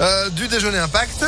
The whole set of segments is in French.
Euh, du déjeuner impact.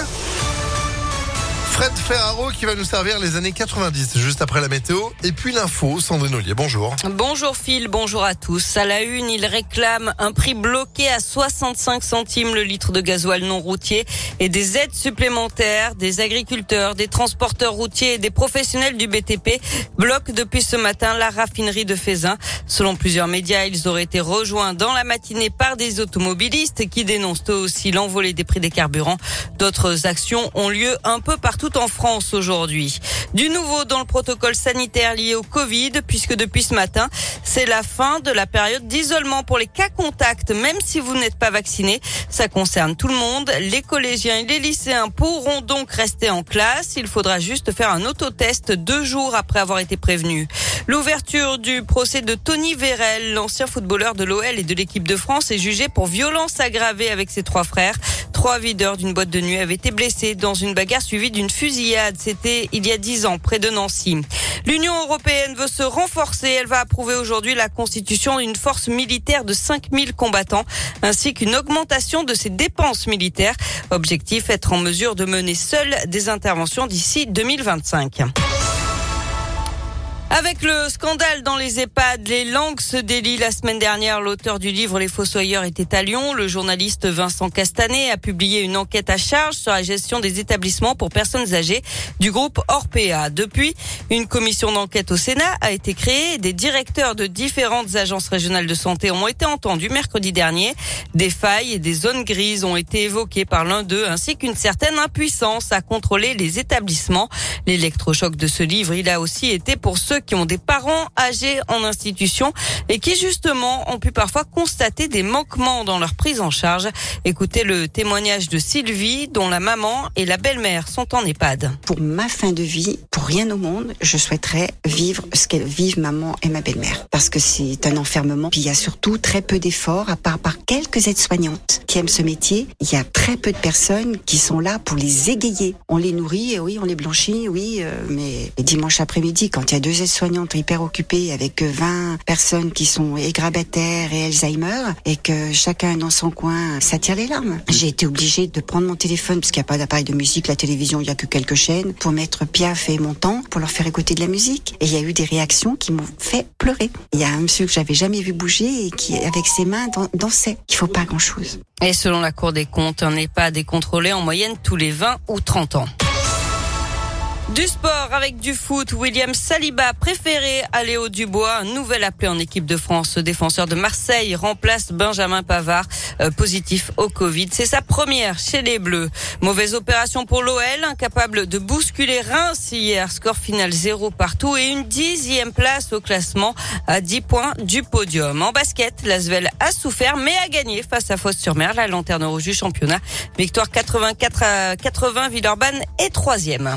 Fred Ferraro qui va nous servir les années 90, juste après la météo. Et puis l'info, Sandrine Ollier, bonjour. Bonjour Phil, bonjour à tous. À la une, il réclame un prix bloqué à 65 centimes le litre de gasoil non routier et des aides supplémentaires. Des agriculteurs, des transporteurs routiers et des professionnels du BTP bloquent depuis ce matin la raffinerie de Fézin. Selon plusieurs médias, ils auraient été rejoints dans la matinée par des automobilistes qui dénoncent eux aussi l'envolée des prix des carburants. D'autres actions ont lieu un peu partout en France aujourd'hui. Du nouveau dans le protocole sanitaire lié au Covid, puisque depuis ce matin, c'est la fin de la période d'isolement pour les cas contacts, même si vous n'êtes pas vacciné. Ça concerne tout le monde. Les collégiens et les lycéens pourront donc rester en classe. Il faudra juste faire un autotest deux jours après avoir été prévenu. L'ouverture du procès de Tony Vérel, l'ancien footballeur de l'OL et de l'équipe de France, est jugé pour violence aggravée avec ses trois frères. Trois videurs d'une boîte de nuit avaient été blessés dans une bagarre suivie d'une fusillade. C'était il y a dix ans, près de Nancy. L'Union européenne veut se renforcer. Elle va approuver aujourd'hui la constitution d'une force militaire de 5000 combattants, ainsi qu'une augmentation de ses dépenses militaires. Objectif, être en mesure de mener seule des interventions d'ici 2025. Avec le scandale dans les EHPAD, les langues se délient. La semaine dernière, l'auteur du livre Les Fossoyeurs était à Lyon. Le journaliste Vincent Castanet a publié une enquête à charge sur la gestion des établissements pour personnes âgées du groupe Orpea. Depuis, une commission d'enquête au Sénat a été créée. Des directeurs de différentes agences régionales de santé ont été entendus mercredi dernier. Des failles et des zones grises ont été évoquées par l'un d'eux, ainsi qu'une certaine impuissance à contrôler les établissements. L'électrochoc de ce livre, il a aussi été pour ceux qui ont des parents âgés en institution et qui justement ont pu parfois constater des manquements dans leur prise en charge. Écoutez le témoignage de Sylvie dont la maman et la belle-mère sont en EHPAD. Pour ma fin de vie, pour rien au monde, je souhaiterais vivre ce qu'elles vivent maman et ma belle-mère. Parce que c'est un enfermement. Puis il y a surtout très peu d'efforts, à part par quelques aides-soignantes qui aiment ce métier. Il y a très peu de personnes qui sont là pour les égayer. On les nourrit, oui, on les blanchit, oui, euh, mais dimanche après-midi, quand il y a deux aides-soignantes hyper occupées avec 20 personnes qui sont égrabataires et Alzheimer, et que chacun dans son coin, ça tire les larmes. J'ai été obligée de prendre mon téléphone, parce qu'il n'y a pas d'appareil de musique, la télévision, il n'y a que quelques chaînes, pour mettre Piaf et mon temps, pour leur faire écouter de la musique. Et il y a eu des réactions qui m'ont fait pleurer. Il y a un monsieur que j'avais jamais vu bouger et qui, avec ses mains, dansait. Il faut pas grand-chose. Et selon la Cour des comptes, un EHPAD est contrôlé en moyenne tous les 20 ou 30 ans. Du sport avec du foot, William Saliba préféré à Léo Dubois, nouvel appelé en équipe de France. défenseur de Marseille remplace Benjamin Pavard, euh, positif au Covid. C'est sa première chez les Bleus. Mauvaise opération pour l'OL, incapable de bousculer Reims hier. Score final zéro partout et une dixième place au classement à 10 points du podium. En basket, l'Asvel a souffert mais a gagné face à Fos-sur-Mer, la lanterne rouge du championnat. Victoire 84 à 80, Villeurbanne est troisième.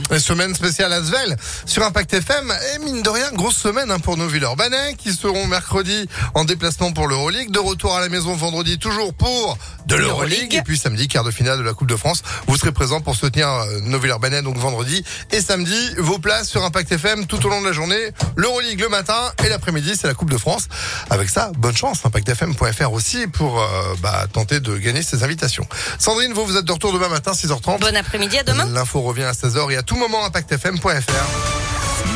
Spécial Asvel sur Impact FM. Et mine de rien, grosse semaine hein, pour nos Villeurbanais qui seront mercredi en déplacement pour l'Euroleague. De retour à la maison vendredi toujours pour de l'Euroleague. Et puis samedi, quart de finale de la Coupe de France. Vous serez présents pour soutenir euh, nos Villeurbanais donc vendredi et samedi. Vos places sur Impact FM tout au long de la journée. L'Euroleague le matin et l'après-midi, c'est la Coupe de France. Avec ça, bonne chance. ImpactFM.fr aussi pour euh, bah, tenter de gagner ces invitations. Sandrine, vous, vous êtes de retour demain matin, 6h30. Bon après-midi, à demain. L'info revient à 16h et à tout moment, Impact impactfm.fr.